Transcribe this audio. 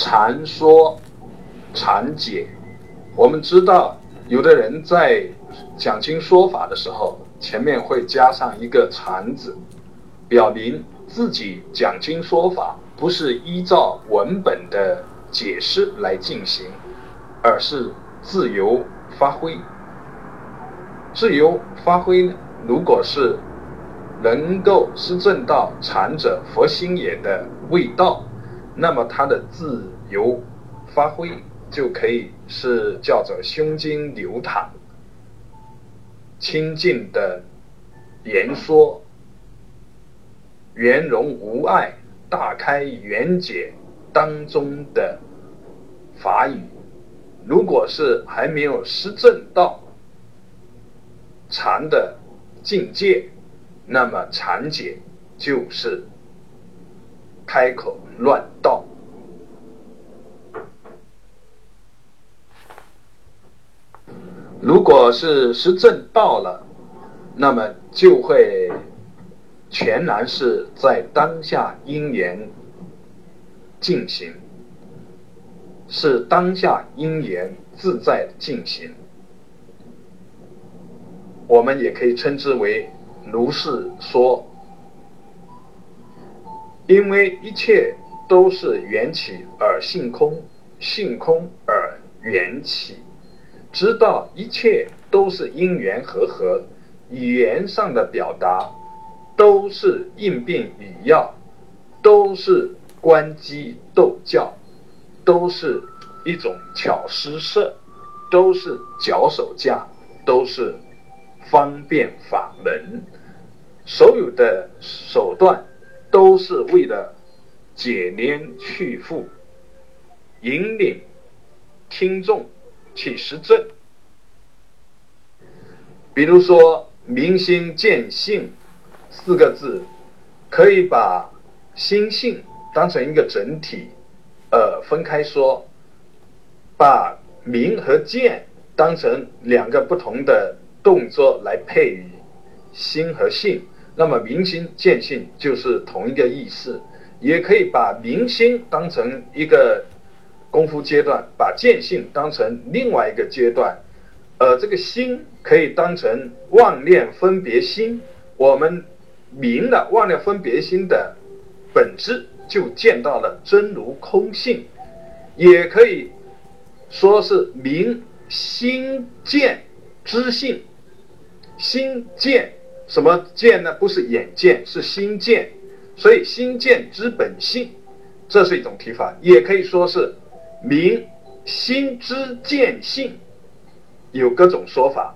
禅说、禅解。我们知道，有的人在讲经说法的时候，前面会加上一个“禅”字，表明自己讲经说法不是依照文本的解释来进行，而是自由发挥。自由发挥呢，如果是能够施正到禅者佛心也的味道，那么他的自由发挥就可以是叫做胸襟流淌、清净的言说、圆融无碍、大开圆解当中的法语。如果是还没有施正到禅的境界，那么禅解就是开口乱道。如果是实证到了，那么就会全然是在当下因缘进行，是当下因缘自在进行。我们也可以称之为。如是说，因为一切都是缘起而性空，性空而缘起，知道一切都是因缘和合，语言上的表达都是应变语要，都是关机斗教，都是一种巧施设，都是脚手架，都是方便法门。所有的手段都是为了解连去缚，引领听众去实证。比如说“明心见性”四个字，可以把心性当成一个整体，呃，分开说；把明和见当成两个不同的动作来配语，心和性。那么明心见性就是同一个意思，也可以把明心当成一个功夫阶段，把见性当成另外一个阶段，呃，这个心可以当成妄念分别心，我们明了妄念分别心的本质，就见到了真如空性，也可以说是明心见知性，心见。什么见呢？不是眼见，是心见。所以心见之本性，这是一种提法，也可以说是明心之见性，有各种说法。